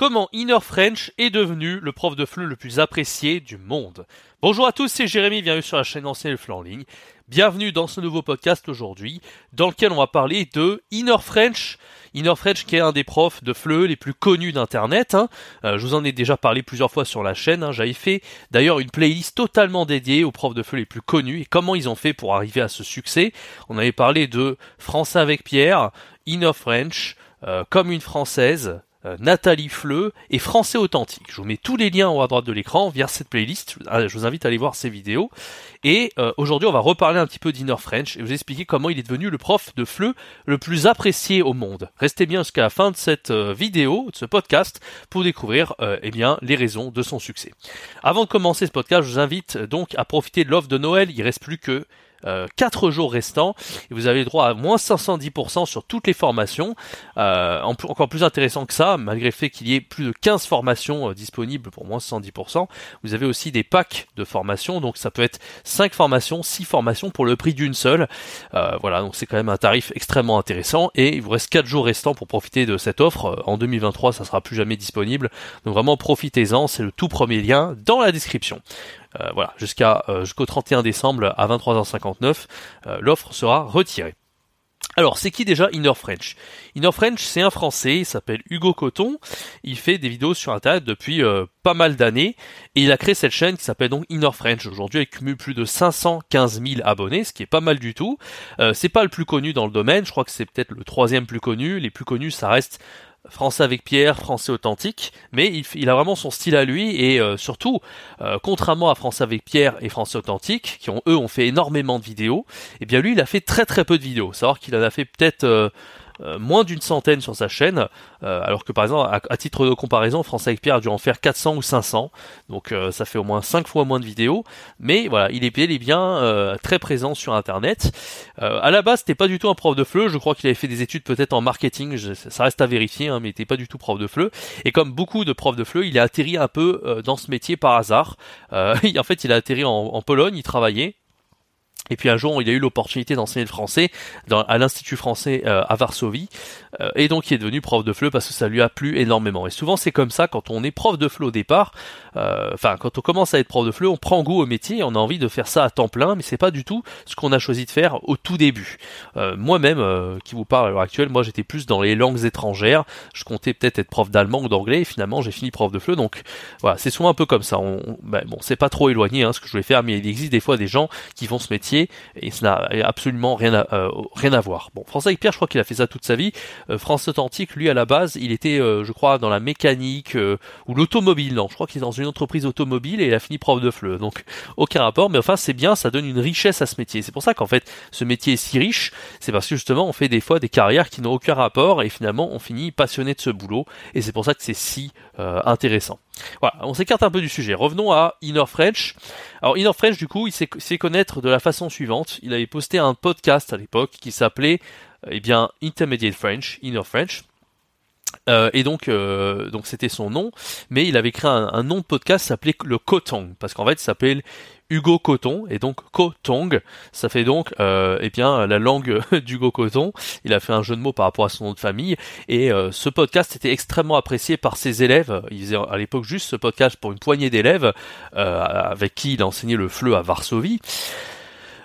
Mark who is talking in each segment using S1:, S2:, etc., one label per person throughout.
S1: comment Inner French est devenu le prof de FLE le plus apprécié du monde. Bonjour à tous, c'est Jérémy, bienvenue sur la chaîne Ancien FLE en ligne. Bienvenue dans ce nouveau podcast aujourd'hui, dans lequel on va parler de Inner French. Inner French qui est un des profs de FLE les plus connus d'internet. Hein. Euh, je vous en ai déjà parlé plusieurs fois sur la chaîne. Hein. J'avais fait d'ailleurs une playlist totalement dédiée aux profs de FLE les plus connus et comment ils ont fait pour arriver à ce succès. On avait parlé de Français avec Pierre, Inner French, euh, comme une française, Nathalie Fleu et Français Authentique. Je vous mets tous les liens en haut à droite de l'écran vers cette playlist. Je vous invite à aller voir ces vidéos. Et euh, aujourd'hui, on va reparler un petit peu d'Inner French et vous expliquer comment il est devenu le prof de FLE le plus apprécié au monde. Restez bien jusqu'à la fin de cette euh, vidéo, de ce podcast, pour découvrir eh bien les raisons de son succès. Avant de commencer ce podcast, je vous invite donc à profiter de l'offre de Noël. Il reste plus que 4 euh, jours restants et vous avez le droit à moins 510% sur toutes les formations. Euh, encore plus intéressant que ça, malgré le fait qu'il y ait plus de 15 formations euh, disponibles pour moins 110%, vous avez aussi des packs de formations, donc ça peut être 5 formations, 6 formations pour le prix d'une seule. voilà, donc c'est quand même un tarif extrêmement intéressant et il vous reste 4 jours restants pour profiter de cette offre. En 2023, ça sera plus jamais disponible. Donc vraiment profitez-en, c'est le tout premier lien dans la description. Euh, voilà, jusqu'à euh, jusqu'au 31 décembre à 23h59, euh, l'offre sera retirée. Alors, c'est qui déjà Inner French? Inner French, c'est un Français, il s'appelle Hugo Coton, il fait des vidéos sur Internet depuis pas mal d'années, et il a créé cette chaîne qui s'appelle donc Inner French. Aujourd'hui, il cumule plus de 515 000 abonnés, ce qui est pas mal du tout. c'est pas le plus connu dans le domaine, je crois que c'est peut-être le troisième plus connu. Les plus connus, ça reste français avec Pierre, français authentique, mais il, a vraiment son style à lui et euh, surtout, euh, contrairement à français avec Pierre et français authentique, qui ont eux ont fait énormément de vidéos, et eh bien lui il a fait très très peu de vidéos. Savoir qu'il en a fait peut-être euh, euh, moins d'une centaine sur sa chaîne, euh, alors que par exemple, à, titre de comparaison, Français avec Pierre a dû en faire 400 ou 500, donc euh, ça fait au moins 5 fois moins de vidéos, mais voilà, il est bien, bien très présent sur Internet. à la base, c'était pas du tout un prof de FLE, je crois qu'il avait fait des études peut-être en marketing, ça reste à vérifier, hein, mais il était pas du tout prof de FLE, et comme beaucoup de profs de FLE, il a atterri un peu dans ce métier par hasard. en fait, il a atterri en Pologne, il travaillait, et puis un jour, il a eu l'opportunité d'enseigner le français à l'Institut français euh, à Varsovie. Euh, et donc, il est devenu prof de FLE parce que ça lui a plu énormément. Et souvent, c'est comme ça quand on est prof de FLE au départ. Euh, enfin, quand on commence à être prof de FLE, on prend goût au métier, on a envie de faire ça à temps plein, mais c'est pas du tout ce qu'on a choisi de faire au tout début. Moi-même, qui vous parle à l'heure actuelle, moi, j'étais plus dans les langues étrangères. Je comptais peut-être être prof d'allemand ou d'anglais. Et finalement, j'ai fini prof de FLE. Donc, voilà, c'est souvent un peu comme ça. Ben, bon, c'est pas trop éloigné hein, ce que je voulais faire, mais il existe des fois des gens qui font ce métier et ça n'a absolument rien à, euh, rien à voir. Bon, François Pierre, je crois qu'il a fait ça toute sa vie. Euh, France Authentique, lui à la base, il était, euh, je crois, dans la mécanique ou l'automobile. Non, je crois qu'il est dans une entreprise automobile et il a fini prof de fleu. Donc aucun rapport, mais enfin c'est bien, ça donne une richesse à ce métier. C'est pour ça qu'en fait ce métier est si riche, c'est parce que justement on fait des fois des carrières qui n'ont aucun rapport et finalement on finit passionné de ce boulot et c'est pour ça que c'est si intéressant. Voilà, on s'écarte un peu du sujet. Revenons à Inner French. Alors Inner French, du coup, il s'est connaître de la façon suivante. Il avait posté un podcast à l'époque qui s'appelait, eh bien, Intermediate French, Inner French. Euh, et donc, euh, donc c'était son nom, mais il avait créé un, nom de podcast s'appelait le Kotong, parce qu'en fait, il s'appelle Hugo Coton, et donc Kotong, ça fait donc, euh, eh bien, la langue d'Hugo Coton. Il a fait un jeu de mots par rapport à son nom de famille, et euh, ce podcast était extrêmement apprécié par ses élèves. Il faisait à l'époque juste ce podcast pour une poignée d'élèves, avec qui il a enseigné le FLE à Varsovie.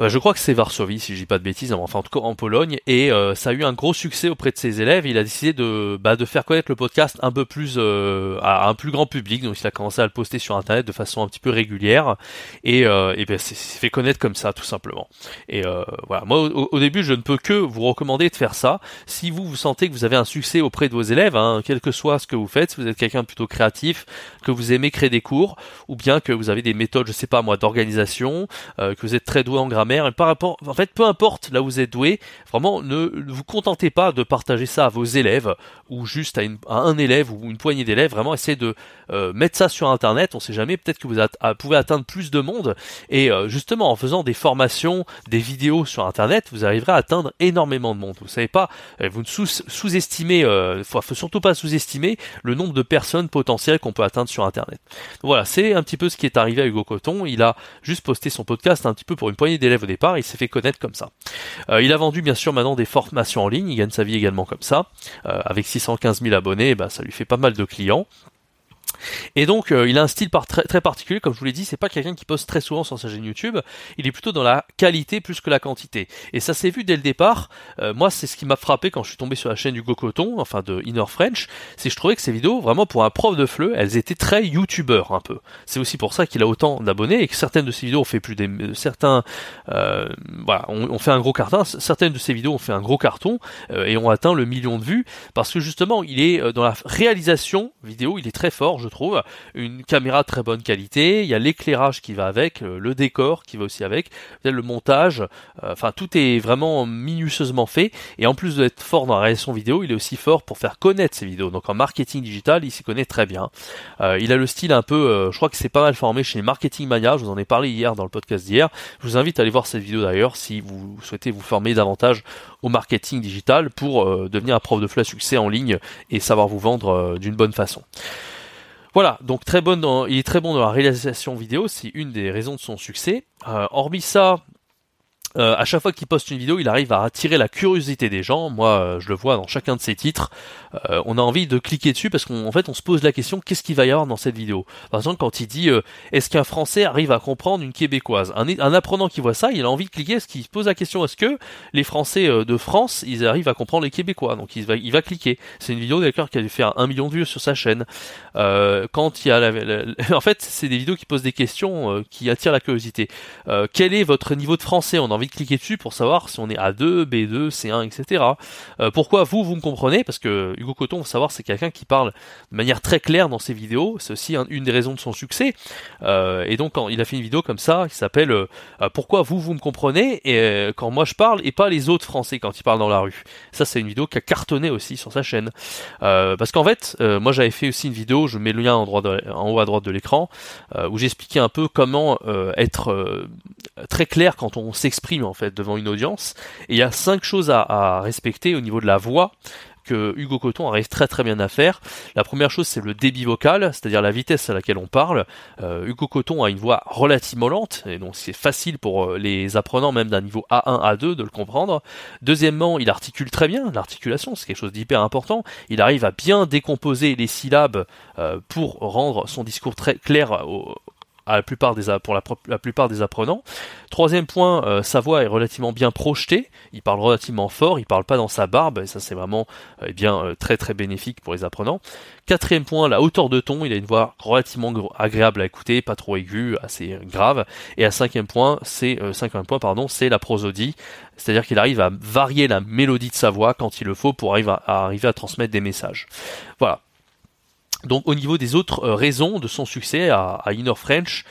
S1: Euh, je crois que c'est Varsovie, si je dis pas de bêtises, enfin en tout cas en Pologne, et euh, ça a eu un gros succès auprès de ses élèves. Il a décidé de, bah, de faire connaître le podcast un peu plus euh, à un plus grand public, donc il a commencé à le poster sur internet de façon un petit peu régulière, et, et ben c'est fait connaître comme ça tout simplement. Et voilà, moi au, début je ne peux que vous recommander de faire ça. Si vous vous sentez que vous avez un succès auprès de vos élèves, hein, quel que soit ce que vous faites, si vous êtes quelqu'un plutôt créatif, que vous aimez créer des cours, ou bien que vous avez des méthodes, je sais pas moi, d'organisation, que vous êtes très doué en grammaire par rapport, en fait, peu importe là où vous êtes doué, vraiment ne, vous contentez pas de partager ça à vos élèves ou juste à, un élève ou une poignée d'élèves. Vraiment, essayez de euh, mettre ça sur Internet. On sait jamais, peut-être que vous pouvez atteindre plus de monde. Et euh, justement, en faisant des formations, des vidéos sur Internet, vous arriverez à atteindre énormément de monde. Vous savez pas, euh, vous ne sous-estimez, il faut, faut surtout pas sous-estimer le nombre de personnes potentielles qu'on peut atteindre sur Internet. voilà, c'est un petit peu ce qui est arrivé à Hugo Coton. Il a juste posté son podcast un petit peu pour une poignée d'élèves élève au départ, il s'est fait connaître comme ça. il a vendu bien sûr maintenant des formations en ligne, il gagne sa vie également comme ça, avec 615 000 abonnés, bah, ça lui fait pas mal de clients. Et donc, euh, il a un style très, très, particulier, comme je vous l'ai dit, c'est pas quelqu'un qui poste très souvent sur sa chaîne YouTube, il est plutôt dans la qualité plus que la quantité. Et ça s'est vu dès le départ, euh, moi c'est ce qui m'a frappé quand je suis tombé sur la chaîne du Coton, enfin de Inner French, c'est que je trouvais que ces vidéos, vraiment pour un prof de FLE, elles étaient très youtubeur un peu. C'est aussi pour ça qu'il a autant d'abonnés et que certaines de ses vidéos ont fait plus des... certains... Euh, voilà, on, fait un gros carton, certaines de ses vidéos ont fait un gros carton et ont atteint le million de vues, parce que justement, il est dans la réalisation vidéo, il est très fort, trouve. Une caméra de très bonne qualité, il y a l'éclairage qui va avec, euh, le décor qui va aussi avec, le montage, euh, enfin tout est vraiment minutieusement fait. Et en plus d'être fort dans la réalisation vidéo, il est aussi fort pour faire connaître ses vidéos. Donc en marketing digital, il s'y connaît très bien. Euh, il a le style un peu, je crois que c'est pas mal formé chez Marketing Mania, je vous en ai parlé hier dans le podcast d'hier. Je vous invite à aller voir cette vidéo d'ailleurs si vous souhaitez vous former davantage au marketing digital pour devenir un prof de flux succès en ligne et savoir vous vendre d'une bonne façon. Voilà, donc très bon il est très bon dans la réalisation vidéo, c'est une des raisons de son succès. Euh, hormis ça, euh, à chaque fois qu'il poste une vidéo, il arrive à attirer la curiosité des gens. Moi, euh, je le vois dans chacun de ses titres. Euh, on a envie de cliquer dessus parce qu'en fait, on se pose la question qu'est-ce qu'il va y avoir dans cette vidéo? Par exemple, quand il dit est-ce qu'un Français arrive à comprendre une Québécoise? Un, un, apprenant qui voit ça, il a envie de cliquer. Est-ce qu'il se pose la question est-ce que les Français de France, ils arrivent à comprendre les Québécois? Donc, il va, il va cliquer. C'est une vidéo d'accord qui a dû faire un million de vues sur sa chaîne. quand il y a, la, en fait, c'est des vidéos qui posent des questions qui attirent la curiosité. quel est votre niveau de français? On a envie de cliquer dessus pour savoir si on est A2, B2, C1, etc. pourquoi vous, vous me comprenez? Parce que Hugo Coton, faut savoir, c'est quelqu'un qui parle de manière très claire dans ses vidéos. C'est aussi une des raisons de son succès. Euh, et donc, il a fait une vidéo comme ça, qui s'appelle euh, Pourquoi vous, vous me comprenez? Et euh, quand moi je parle, et pas les autres Français quand ils parlent dans la rue. Ça, c'est une vidéo qui a cartonné aussi sur sa chaîne. parce qu'en fait, moi j'avais fait aussi une vidéo, je mets le lien en, en haut à droite de l'écran, où j'expliquais un peu comment être très clair quand on s'exprime en fait devant une audience. Et il y a cinq choses à, respecter au niveau de la voix que Hugo Coton arrive très très bien à faire. La première chose c'est le débit vocal, c'est-à-dire la vitesse à laquelle on parle. Euh, Hugo Coton a une voix relativement lente, et donc c'est facile pour euh, les apprenants même d'un niveau A1, A2 de le comprendre. Deuxièmement, il articule très bien, l'articulation c'est quelque chose d'hyper important. Il arrive à bien décomposer les syllabes euh, pour rendre son discours très clair au, la plupart des, pour la, plupart des apprenants. Troisième point, euh, sa voix est relativement bien projetée. Il parle relativement fort, il parle pas dans sa barbe, et ça c'est vraiment euh, eh bien euh, très très bénéfique pour les apprenants. Quatrième point, la hauteur de ton. Il a une voix relativement agréable à écouter, pas trop aiguë, assez grave. Et à cinquième point, c'est la prosodie, c'est-à-dire qu'il arrive à varier la mélodie de sa voix quand il le faut pour arriver à transmettre des messages. Voilà. Donc au niveau des autres euh, raisons de son succès à, Inner French,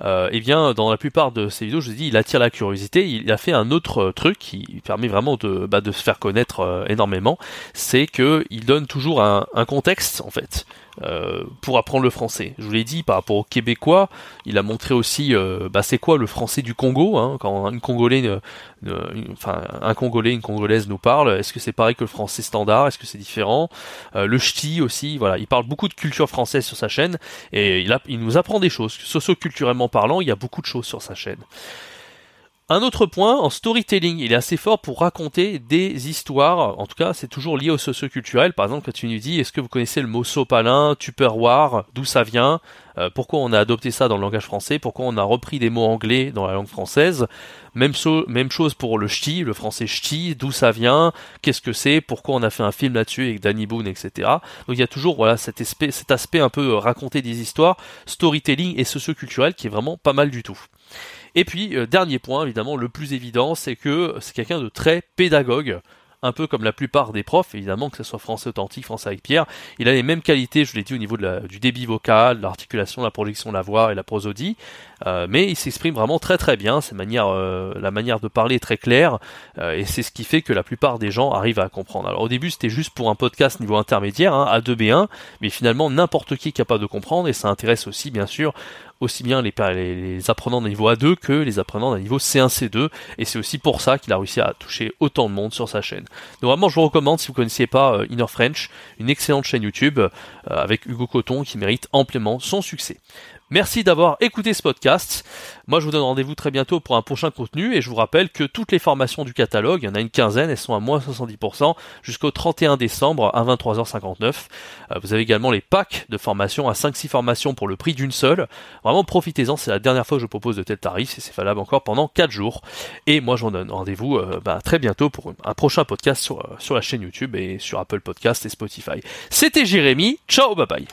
S1: euh, eh bien, dans la plupart de ses vidéos, je vous dis, il attire la curiosité. Il a fait un autre euh, truc qui permet vraiment de, bah, de se faire connaître euh, énormément, c'est que il donne toujours un contexte en fait. Euh, pour apprendre le français. Je vous l'ai dit par rapport aux Québécois, il a montré aussi euh, bah, c'est quoi le français du Congo hein, quand un Congolais, enfin un Congolais, une Congolaise nous parle. Est-ce que c'est pareil que le français standard? Est-ce que c'est différent? Euh, Le ch'ti aussi, voilà, il parle beaucoup de culture française sur sa chaîne et il nous apprend des choses. Socio-culturellement parlant, il y a beaucoup de choses sur sa chaîne. Un autre point, en storytelling, il est assez fort pour raconter des histoires. En tout cas, c'est toujours lié au socio-culturel. Par exemple, quand tu nous dis, est-ce que vous connaissez le mot sopalin, tupperware, d'où ça vient, euh, pourquoi on a adopté ça dans le langage français, pourquoi on a repris des mots anglais dans la langue française? Même, chose pour le ch'ti, le français ch'ti, d'où ça vient, qu'est-ce que c'est, pourquoi on a fait un film là-dessus avec Danny Boone, etc. Donc il y a toujours voilà cet aspect, cet aspect un peu euh, raconter des histoires, storytelling et socio-culturel qui est vraiment pas mal du tout. Et puis, euh, dernier point, évidemment, le plus évident, c'est que c'est quelqu'un de très pédagogue un peu comme la plupart des profs, évidemment, que ce soit français authentique, français avec Pierre. Il a les mêmes qualités, je l'ai dit, au niveau de la, du débit vocal, l'articulation, la projection de la voix et la prosodie, euh, mais il s'exprime vraiment très très bien. Manière, euh, la manière de parler est très claire, euh, et c'est ce qui fait que la plupart des gens arrivent à comprendre. Alors au début, c'était juste pour un podcast niveau intermédiaire, hein, A2B1, mais finalement n'importe qui est capable de comprendre, et ça intéresse aussi, bien sûr, aussi bien les, apprenants d'un niveau A2 que les apprenants d'un niveau C1, C2, et c'est aussi pour ça qu'il a réussi à toucher autant de monde sur sa chaîne. Donc vraiment, je vous recommande, si vous connaissiez pas euh, Inner French, une excellente chaîne YouTube euh, avec Hugo Coton qui mérite amplement son succès. Merci d'avoir écouté ce podcast. Moi, je vous donne rendez-vous très bientôt pour un prochain contenu et je vous rappelle que toutes les formations du catalogue, il y en a une quinzaine, elles sont à moins 70% jusqu'au 31 décembre à 23h59. Euh, vous avez également les packs de formation à 5-6 formations pour le prix d'une seule. Vraiment, profitez-en, c'est la dernière fois que je propose de tels tarifs et c'est valable encore pendant 4 jours. Et moi, je vous donne rendez-vous euh, bah, très bientôt pour un prochain podcast sur, euh, sur la chaîne YouTube et sur Apple Podcast et Spotify. C'était Jérémy. Ciao, bye bye.